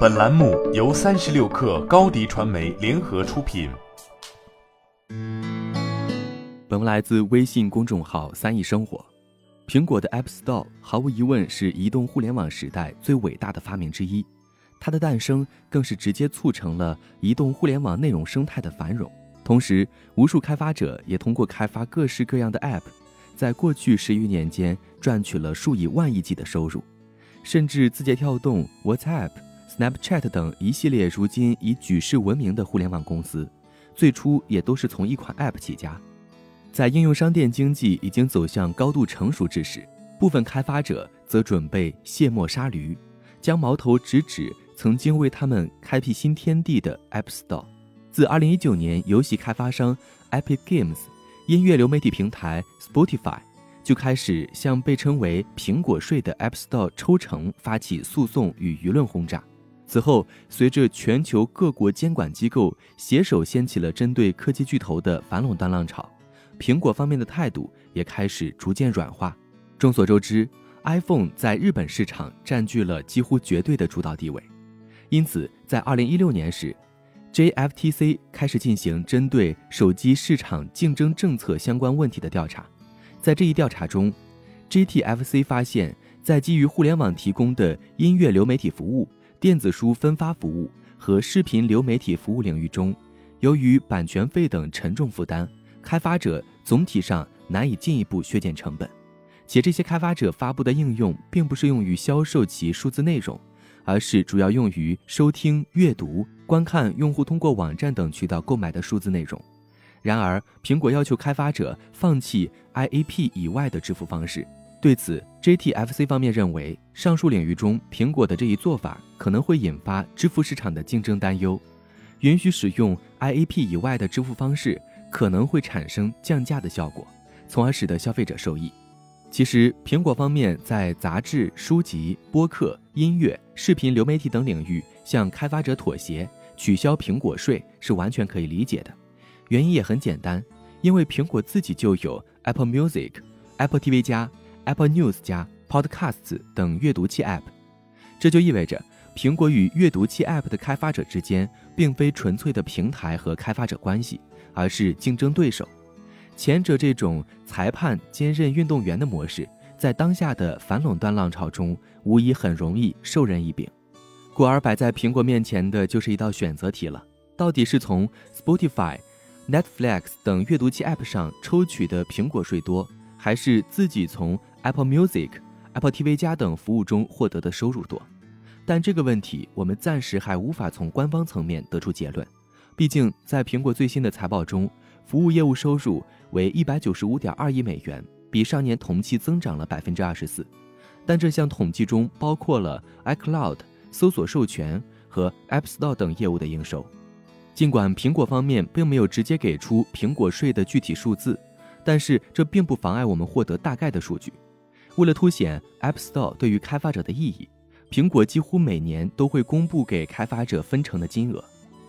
本栏目由三十六氪高低传媒联合出品。本文来自微信公众号“三亿生活”。苹果的 App Store 毫无疑问是移动互联网时代最伟大的发明之一，它的诞生更是直接促成了移动互联网内容生态的繁荣。同时，无数开发者也通过开发各式各样的 App，在过去十余年间赚取了数以万亿计的收入。甚至字节跳动、WhatsApp、Snapchat 等一系列如今已举世闻名的互联网公司，最初也都是从一款 App 起家。在应用商店经济已经走向高度成熟之时，部分开发者则准备卸磨杀驴，将矛头直指曾经为他们开辟新天地的 App Store。自2019年，游戏开发商 Epic Games、音乐流媒体平台 Spotify。就开始向被称为“苹果税”的 App Store 抽成发起诉讼与舆论轰炸。此后，随着全球各国监管机构携手掀起了针对科技巨头的反垄断浪潮，苹果方面的态度也开始逐渐软化。众所周知，iPhone 在日本市场占据了几乎绝对的主导地位，因此在2016年时，JFTC 开始进行针对手机市场竞争政策相关问题的调查。在这一调查中，GTFC 发现，在基于互联网提供的音乐流媒体服务、电子书分发服务和视频流媒体服务领域中，由于版权费等沉重负担，开发者总体上难以进一步削减成本。且这些开发者发布的应用并不是用于销售其数字内容，而是主要用于收听、阅读、观看用户通过网站等渠道购买的数字内容。然而，苹果要求开发者放弃 IAP 以外的支付方式。对此，JTFC 方面认为，上述领域中苹果的这一做法可能会引发支付市场的竞争担忧。允许使用 IAP 以外的支付方式，可能会产生降价的效果，从而使得消费者受益。其实，苹果方面在杂志、书籍、播客、音乐、视频流媒体等领域向开发者妥协，取消苹果税是完全可以理解的。原因也很简单，因为苹果自己就有 Apple Music、Apple TV 加、Apple News 加 Podcasts 等阅读器 App，这就意味着苹果与阅读器 App 的开发者之间并非纯粹的平台和开发者关系，而是竞争对手。前者这种裁判兼任运动员的模式，在当下的反垄断浪潮中，无疑很容易授人以柄。故而摆在苹果面前的就是一道选择题了：到底是从 Spotify？Netflix 等阅读器 App 上抽取的苹果税多，还是自己从 Apple Music、Apple TV 加等服务中获得的收入多？但这个问题我们暂时还无法从官方层面得出结论。毕竟，在苹果最新的财报中，服务业务收入为一百九十五点二亿美元，比上年同期增长了百分之二十四。但这项统计中包括了 iCloud、搜索授权和 App Store 等业务的应收。尽管苹果方面并没有直接给出苹果税的具体数字，但是这并不妨碍我们获得大概的数据。为了凸显 App Store 对于开发者的意义，苹果几乎每年都会公布给开发者分成的金额。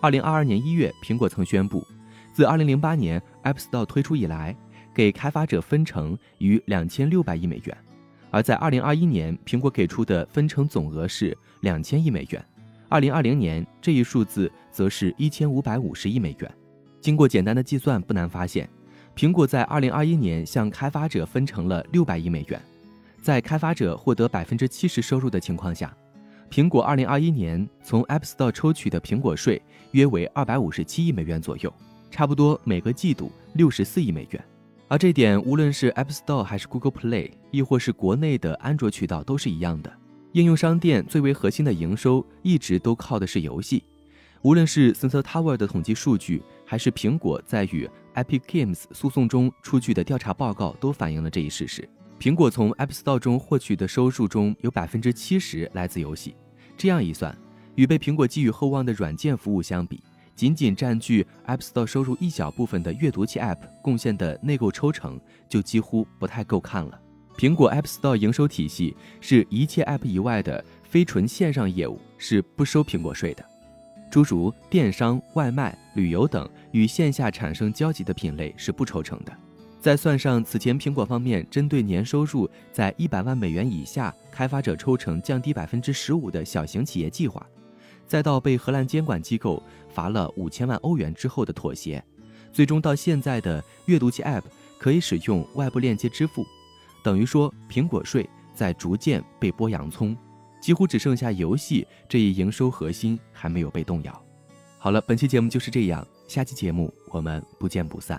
二零二二年一月，苹果曾宣布，自二零零八年 App Store 推出以来，给开发者分成逾两千六百亿美元，而在二零二一年，苹果给出的分成总额是两千亿美元。二零二零年这一数字则是一千五百五十亿美元。经过简单的计算，不难发现，苹果在二零二一年向开发者分成了六百亿美元。在开发者获得百分之七十收入的情况下，苹果二零二一年从 App Store 抽取的苹果税约为二百五十七亿美元左右，差不多每个季度六十四亿美元。而这点无论是 App Store 还是 Google Play，亦或是国内的安卓渠道都是一样的。应用商店最为核心的营收一直都靠的是游戏，无论是 Sensor Tower 的统计数据，还是苹果在与 Epic Games 诉讼中出具的调查报告，都反映了这一事实。苹果从 App Store 中获取的收入中有百分之七十来自游戏，这样一算，与被苹果寄予厚望的软件服务相比，仅仅占据 App Store 收入一小部分的阅读器 App 贡献的内购抽成，就几乎不太够看了。苹果 App Store 营收体系是一切 App 以外的非纯线上业务是不收苹果税的，诸如电商、外卖、旅游等与线下产生交集的品类是不抽成的。再算上此前苹果方面针对年收入在一百万美元以下开发者抽成降低百分之十五的小型企业计划，再到被荷兰监管机构罚了五千万欧元之后的妥协，最终到现在的阅读器 App 可以使用外部链接支付，等于说苹果税在逐渐被剥洋葱，几乎只剩下游戏这一营收核心还没有被动摇。好了，本期节目就是这样，下期节目我们不见不散。